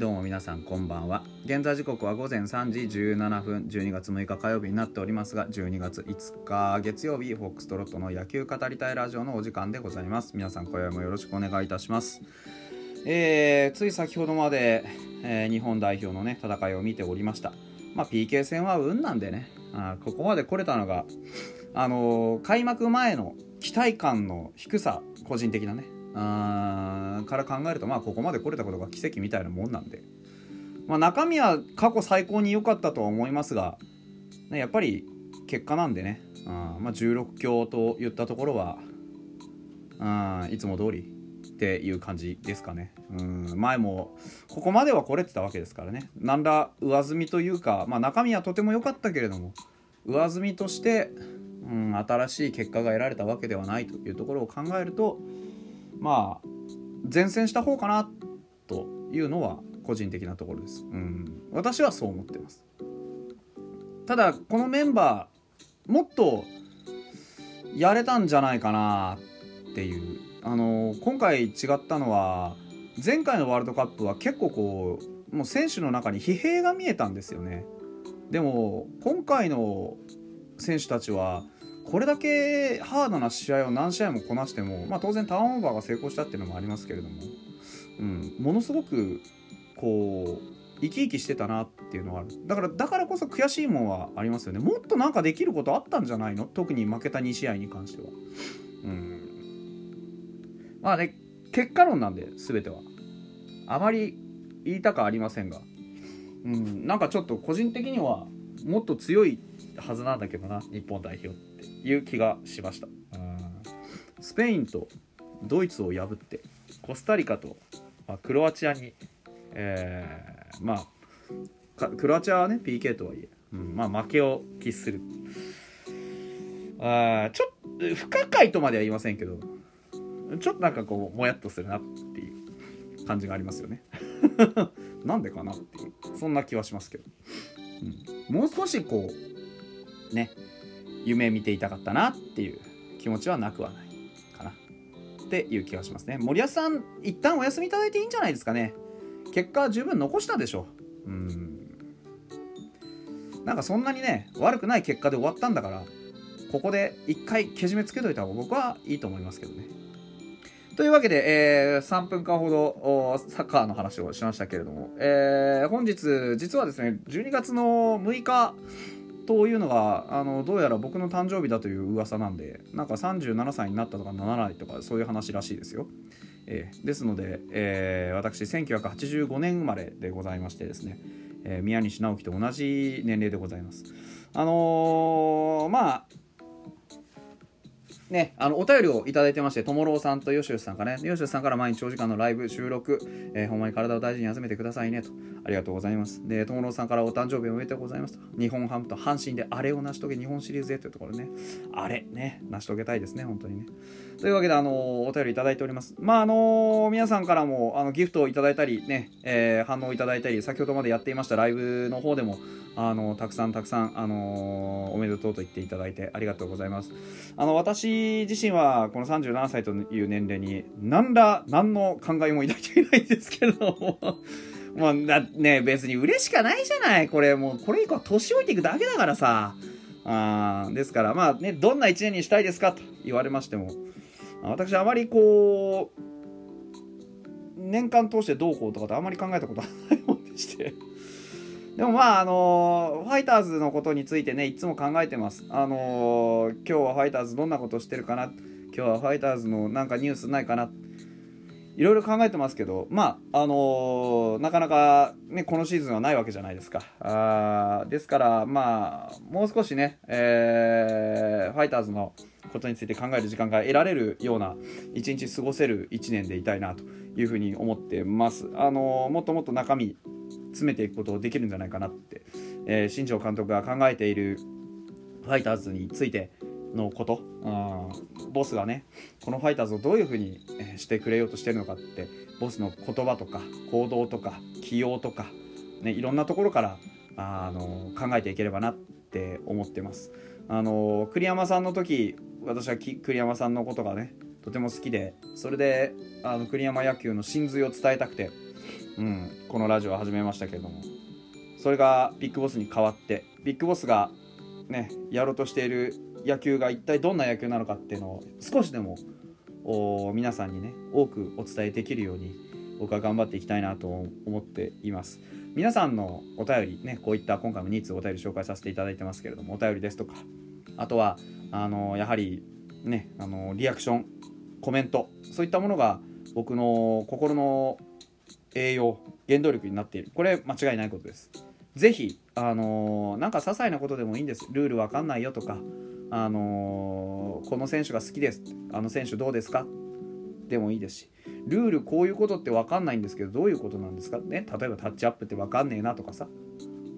どうも皆さんこんばんは。現在時刻は午前3時17分。12月6日火曜日になっておりますが12月5日月曜日フォックストロットの野球語りたいラジオのお時間でございます。皆さん今宵もよろしくお願いいたします。えー、つい先ほどまで、えー、日本代表のね戦いを見ておりました。まあ PK 戦は運なんでね。あここまで来れたのがあのー、開幕前の期待感の低さ個人的なねあから考えるとまあここまで来れたことが奇跡みたいなもんなんで、まあ、中身は過去最高に良かったとは思いますが、ね、やっぱり結果なんでね。あまあ16強といったところはあいつも通りっていう感じですかね。うん前もここまでは来れてたわけですからね。何ら上積みというか、まあ、中身はとても良かったけれども上積みとして、うん、新しい結果が得られたわけではないというところを考えるとまあ前線した方かなというのは個人的なところです。うん、私はそう思ってます。ただこのメンバーもっとやれたんじゃないかなっていうあの今回違ったのは前回のワールドカップは結構こうもう選手の中に疲弊が見えたんですよねでも今回の選手たちはこれだけハードな試合を何試合もこなしても、まあ、当然ターンオーバーが成功したっていうのもありますけれども、うん、ものすごくこう生き生きしてたなっていうのはある。だからだからこそ悔しいもんはありますよね。もっとなんかできることあったんじゃないの？特に負けた2試合に関しては。うん。まあね結果論なんで全ては。あまり言いたくありませんが。うんなんかちょっと個人的にはもっと強いはずなんだけどな日本代表って。いう気がしました。スペインとドイツを破ってコスタリカと、まあ、クロアチアに、えー、まあクロアチアはね PK とはいえ、うん、まあ負けを喫する。あちょっと不可解とまでは言いませんけどちょっとなんかこうもやっとするなっていう感じがありますよね。なんでかなっていうそんな気はしますけど、うん、もう少しこうね夢見ていたかったなっていう気持ちはなくはないかなっていう気がしますね。森保さん一旦お休みいただいていいんじゃないですかね。結果十分残したでしょう。ん。なんかそんなにね悪くない結果で終わったんだからここで一回けじめつけといた方が僕はいいと思いますけどね。というわけで、えー、3分間ほどサッカーの話をしましたけれども、えー、本日実はですね12月の6日というのがあのどうやら僕の誕生日だという噂なんでなんか37歳になったとかならないとかそういう話らしいですよ。えー、ですので、えー、私1985年生まれでございましてですね、えー、宮西直樹と同じ年齢でございます。あのー、まあね、あのお便りをいただいてまして、ともろうさんとよしよしさんからね、よしよしさんから毎日長時間のライブ収録、えー、ほんまに体を大事に休めてくださいねと、ありがとうございます。で、ともろうさんからお誕生日おめでとうございますと、日本ハムと阪神であれを成し遂げ、日本シリーズへというところね、あれ、ね、成し遂げたいですね、本当にね。というわけで、あのー、お便りいただいております。まあ、あのー、皆さんからもあのギフトをいただいたり、ね、えー、反応いただいたり、先ほどまでやっていましたライブの方でも、あのたくさんたくさん、あのおめでとうと言っていただいてありがとうございます。あの私自身はこの37歳という年齢に何ら何の考えも抱いていないんですけれども。もうだね別に嬉しかないじゃない。これもうこれ以降年老いていくだけだからさ。あですからまあねどんな1年にしたいですかと言われましても。私あまりこう年間通してどうこうとかってあまり考えたことはないもんでして。でもまああのファイターズのことについてねいつも考えてます。あの今日はファイターズどんなことしてるかな？今日はファイターズのなんかニュースないかな？いろいろ考えてますけどまああのなかなかねこのシーズンはないわけじゃないですか。あですからまあもう少しね、えー、ファイターズのことについて考える時間が得られるような一日過ごせる1年でいたいなというふうに思ってます。あのもっともっと中身詰めていくことできるんじゃないかなって、えー、新庄監督が考えているファイターズについてのこと、うん、ボスがねこのファイターズをどういうふうにしてくれようとしてるのかってボスの言葉とか行動とか起用とか、ね、いろんなところからあの考えていければなって思ってます。あの栗山さんの時私は栗山さんのことがねとても好きでそれであの栗山野球の真髄を伝えたくてうん、このラジオを始めましたけれども。それがビッグボスに変わってビッグボスがねやろうとしている野球が一体どんな野球なのかっていうのを少しでも皆さんにね多くお伝えできるように僕は頑張っていきたいなと思っています。皆さんのお便りねこういった今回も2通お便り紹介させていただいてますけれどもお便りですとかあとはあのやはりねあのリアクションコメントそういったものが僕の心の栄養原動力になっている。これ間違いないことです。是非あのなんか些細なことでもいいんです。ルールわかんないよとかあのこの選手が好きです。あの選手どうですか？でもいいですし。ルールこういうことって分かんないんですけどどういうことなんですか？ね例えばタッチアップって分かんねえなとかさ。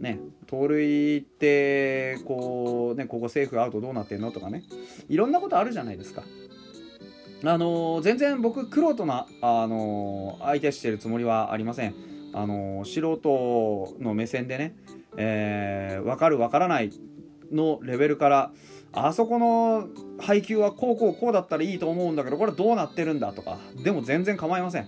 ね盗塁ってこうねここセーフアウトどうなってんのとかね。いろんなことあるじゃないですか。あの全然僕クロなあの相手してるつもりはありません。あの素人の目線でね、えー、分かる分からないのレベルからあそこの配球はこうこうこうだったらいいと思うんだけどこれどうなってるんだとかでも全然構いません。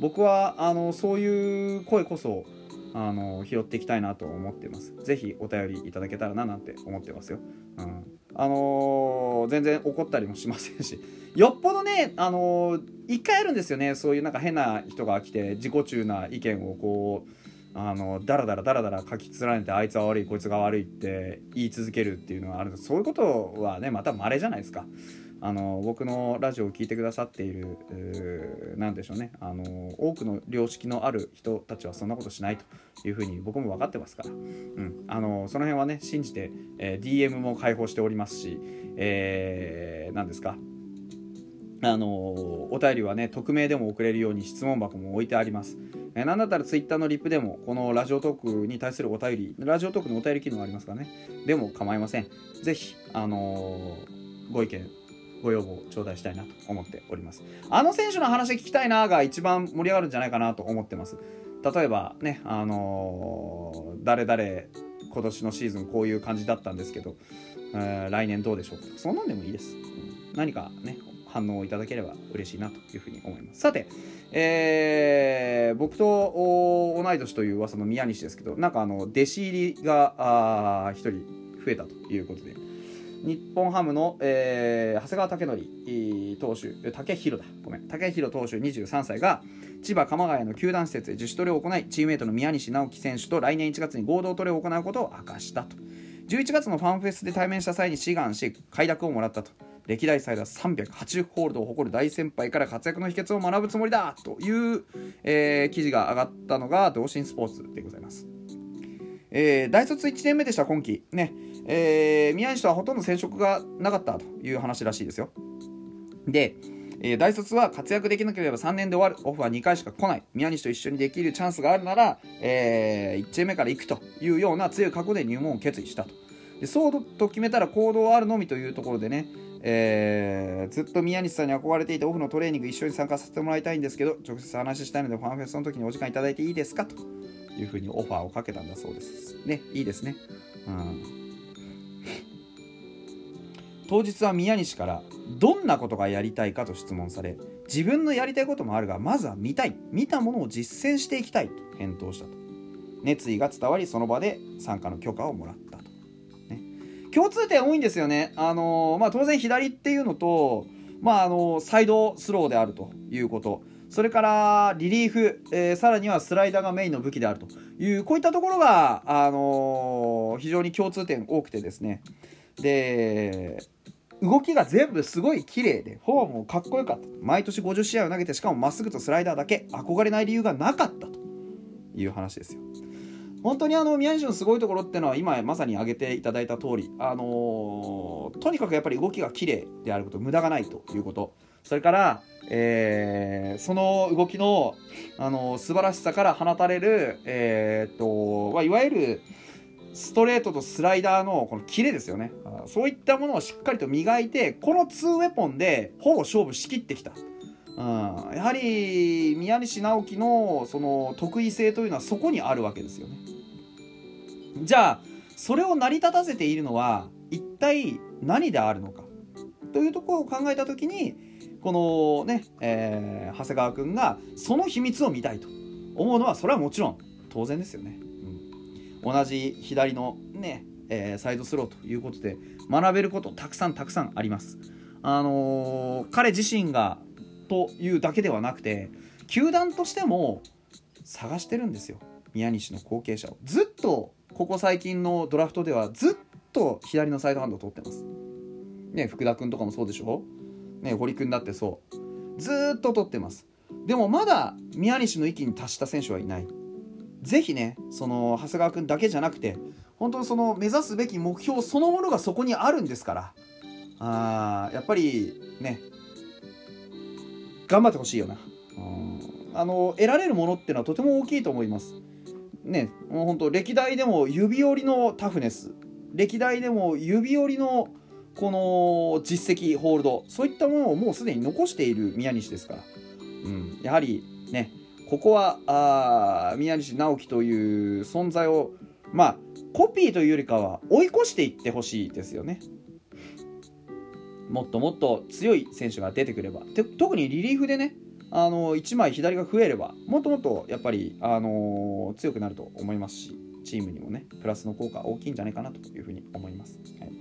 僕はあのそういう声こそあの拾っていきたいなと思ってます。是非お便りいただけたらななんて思ってますよ、うん、あのー、全然怒ったりもしませんし。よっぽどねあのー、一回あるんですよね。そういうなんか変な人が来て自己中な意見をこうあのダラダラダラダラ書き連ねてあいつは悪いこいつが悪いって言い続けるっていうのはあるそういうことはねまた稀じゃないですか。あの僕のラジオを聴いてくださっている何でしょうね。あの多くの良識のある人たちはそんなことしないというふうに僕も分かってますから、うん、あのその辺はね信じて、えー、DM も開放しておりますし、えー、何ですか。あのお便りはね匿名でも送れるように質問箱も置いてあります。えー、なんだったら Twitter のリップでもこのラジオトークに対するお便りラジオトークのお便り機能ありますかね。でも構いません。ぜひ、あの、ご意見ご要望頂戴したいなと思っております。あの選手の話聞きたいなが一番盛り上がるんじゃないかなと思ってます。例えばね、あのー、誰々今年のシーズンこういう感じだったんですけど、えー、来年どうでしょうかそんなんでもいいです。何かね、反応をいただければ嬉しいなというふうに思います。さて、えー、僕と同い年という噂の宮西ですけど、なんかあの、弟子入りが1人増えたということで、日本ハムの、えー、長谷川武則投手、竹弘だ、ごめん、竹弘投手23歳が、千葉鎌ヶ谷の球団施設で自主トレを行い、チームメートの宮西直樹選手と来年1月に合同トレを行うことを明かしたと。11月のファンフェスで対面した際に志願し、快諾をもらったと。歴代最多380ホールドを誇る大先輩から活躍の秘訣を学ぶつもりだという、えー、記事が上がったのが同心スポーツでございます。えー、大卒1年目でした今季ね、えー、宮西とはほとんど接触がなかったという話らしいですよ。で、えー、大卒は活躍できなければ3年で終わる。オフは2回しか来ない。宮西と一緒にできるチャンスがあるなら、えー、1チーム目から行くというような強い覚悟で入門を決意したと。でそうと決めたら行動あるのみというところでね、えー、ずっと宮西さんに憧れていてオフのトレーニング一緒に参加させてもらいたいんですけど直接話したいのでファンフェスの時にお時間いただいていいですかというふうにオファーをかけたんだそうですねいいですねうん当日は宮西からどんなことがやりたいかと質問され自分のやりたいこともあるがまずは見たい見たものを実践していきたいと返答したと熱意が伝わりその場で参加の許可をもらったと共通点多いんですよね。あのまあ、当然左っていうのと、まあ、あのサイドスローであるということ。それからリリーフ、えー、さらにはスライダーがメインの武器であるという、こういったところが、あの非常に共通点多くてですね。で、動きが全部すごい綺麗で、フォームもかっこよかった。毎年50試合を投げて、しかもまっすぐとスライダーだけ、憧れない理由がなかったという話ですよ。本当にあの宮西のすごいところっていうのは今まさに挙げていただいた通り、あのー、とにかくやっぱり動きが綺麗であること無駄がないということそれから、えー、その動きの、あのー、素晴らしさから放たれる、えー、っとま、いわゆるストレートとスライダーのこのキレですよね。そういったものをしっかりと磨いてこの2ウェポンでほぼ勝負しきってきた。うん、やはり宮西直樹のその得意性というのはそこにあるわけですよね。じゃあそれを成り立たせているのは一体何であるのか。というところを考えた時にこのね、えー、長谷川君がその秘密を見たいと思うのはそれはもちろん当然ですよね、うん、同じ左のね、えー、サイドスローということで学べることたくさんたくさんあります。あのー、彼自身がというだけではなくて球団としても探してるんですよ。宮西の後継者を。ずっとここ最近のドラフトではずっと左のサイドハンドを取ってます。ね福田君とかもそうでしょ？ね堀君だってそう。ずっと取ってます。でもまだ宮西の域に達した選手はいない。ぜひねその長谷川君だけじゃなくて本当にその目指すべき目標そのものがそこにあるんですから。あやっぱりね。頑張ってほしいよな。あの得られるものっていうのはとても大きいと思います。ね。もう本当歴代でも指折りのタフネス。歴代でも指折りのこの実績ホールド。そういったものをもうすでに残している宮西ですから、うん、やはりね。ここはあ宮西直樹という存在をまあコピーというよりかは追い越していってほしいですよね。もっともっと強い選手が出てくれば。特にリリーフでねあの1枚左が増えればもっともっとやっぱり、あの強くなると思いますしチームにもねプラスの効果大きいんじゃないかなというふうに思います。はい。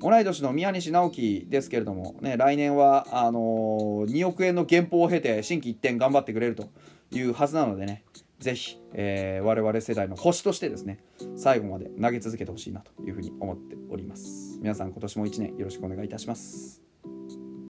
同い年の宮西直樹ですけれども、ね、来年はあのー、2億円の原稿を経て心機一転頑張ってくれるというはずなのでねぜひ、えー、我々世代の星としてですね最後まで投げ続けてほしいなというふうに思っております。皆さん今年も1年よろしくお願いいたします。